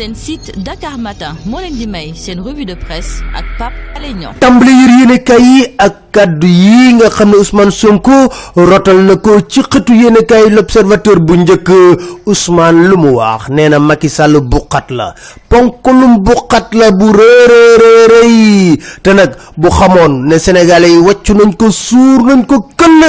seen site Dakar Matin moo leen di may seen revue de presse ak Pape Alé Niang kaddu yi nga xam ne Ousmane Sonko rotal na ko ci xëtu yéenekaay l'observateur bu njëkk Ousmane lu mu wax nee na Macky Sall buqat la. Ponkalum buqat la bu rëy te nag bu xamoon ne sénégalais yi wàccu nañ ko suur nañ ko këll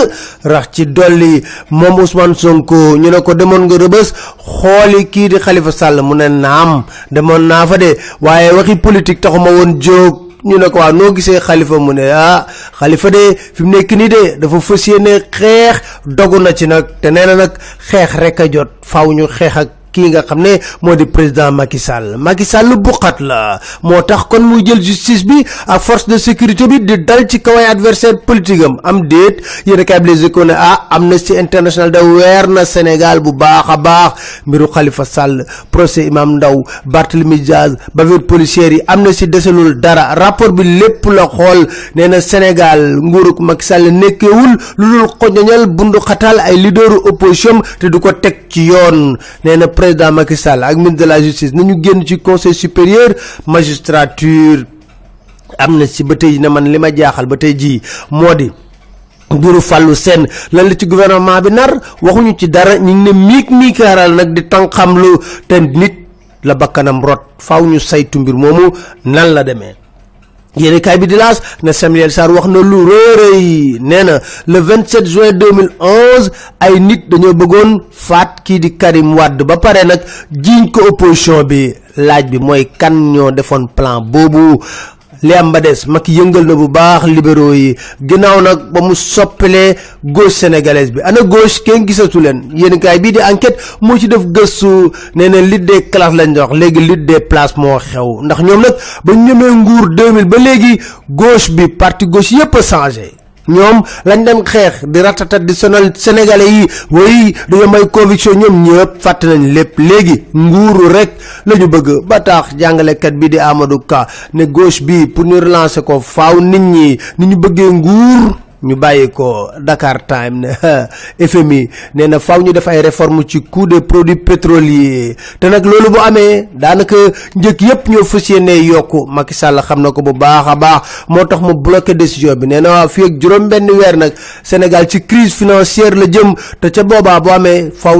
rax ci dolli moom Ousmane Sonko. Ñu ne ko demoon nga rëbës xooli kii di Khalifa Sall mu ne naam demoon naa fa de waaye waxi politique taxuma woon jóg ñu ne ko waaw noo gisee xalifa mu ne ah xalifa de fi mu nekk nii de dafa fas yéene xeex dogu na ci nag te nee na nag xeex rek a jot faaw ñu xeex ak kii nga xam ne moo di président Macky Sall. Macky Sall buqat la. Moo tax kon muy jël justice bi ak force de sécurité bi di dal ci kaw ay adversaire politique am. Am déet yéen a kaay bi les échos ne ah Amnesty International da weer na Sénégal bu baax a baax. Mbiru Khalifa Sall procès Imam Ndaw Barthélemy Diaz bavure policière yi Amnesty deselul dara. Rapport bi lépp la xool. Nee na Sénégal nguurug Macky Sall nekkewul lu dul xoñoñal bundu xatal ay leaderu opposition te du ko teg ci yoon nee na président Macky Sall ak ministre de la justice. Nañu génn ci conseil supérieur magistrature. Am na ci ba tey ne man li ma jaaxal ba tey jii moo di mbiru fàllu seen lan la ci gouvernement bi nar? Waxuñu ci dara. Ngi ne miikaaral nag di tànqamlu te nit la bakkanam rot. Faaw ñu saytu mbir moomu nan la demee yéeni kay bi di laas ne Samuel Sarr wax na lu réeré nee na le 27 juin 2011 ay nit dañoo bëggoon faat kii di Karim Wade. Ba pare nag jiiñ ko opposition bi. Laaj bi mooy kan ñoo defoon plan boobu. Li am ba des. Mag yëngal na bu baax libéraux yi. Ginnaaw nag ba mu soppilee gauche sénégalaise bi. Ana gauche kenn gisatu leen. Yéen enquête na des classes lañ wax. Léegi places moo xew. Ndax ñoom nag ba ñu ñëmee nguur 2000 ba léegi gauche bi parti gauche ñoom lañ dem di ratatat di sonal sénégalais yi way dañoo may conviction ñoom ñëpp fàtte nañ lépp. Léegi nguuru rek la ñu bëgg. Ba tax jàngalekat bi di Amadou Ka ne gauche bi pour ñu relancer ko faaw nit ñi ni ñu nguur ñu bàyyi Dakar Time ne FMI nee na faaw ñu def ay réforme ci coût des produits pétroliers te nag loolu bu amee daanaka njëkk yépp ñoo fas yéene yokku. Macky Sall xam na ko bu baax a baax moo mu bloqué décision bi. Nee na waa fii ak juróom benn weer nag Sénégal ci crise financière la jëm te ca bu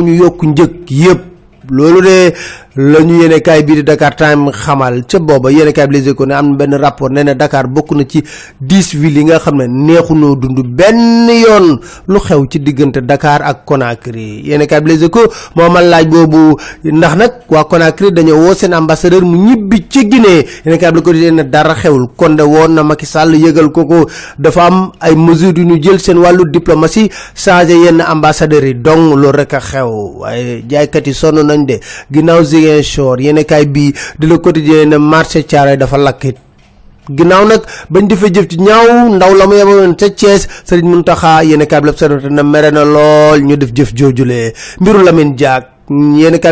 ñu yokku yépp. De la ñu yéene kaay bii di Dakar Time xamal ca booba yéene kaay bi Les ne am na benn rapport nee na Dakar bokk na ci dix villes yi nga xam ne neexunoo dund benn yoon lu xew ci diggante Dakar ak Conakry. Yéene kaay bi Les Échos moo amal laaj boobu ndax nag waa Conakry dañoo woo seen ambassadeur mu ñibbi ci Guinée. Yéene kaay bi la ko di ne dara xewul kon de woon na Macky Sall yëgal ko ko dafa am ay mesures yu ñu jël seen wàllu diplomatie changé yenn ambassadeurs yi dong loolu rek xew. Waaye jaaykat yi sonn nañ de ginnaaw Ziguinchor yéen kaay bii di la quotidien ne marché Thiaroye dafa lakkit. Ginnaaw nag bañ defee jëf ci ñaaw ndaw la mu yemoon ca Thiès Serigne kaay bi l'Observateur na mere na ñu def jëf joojulee mbiru Lamine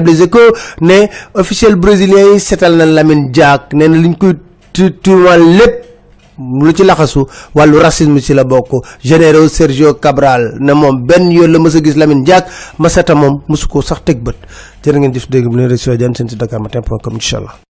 bi Les Échos ne officiel brésilien yi seetal na Lamine Diack nee na liñ koy lu ci laxasu wàllu racisme ci la Sergio Cabral ne moom benn yoon la mës a gis Lamine Diack Masata moom mësu ko sax teg bët. Jërë ngeen jëf dégg bu leen réussir jëm seen si Dakar Matin point com incha allah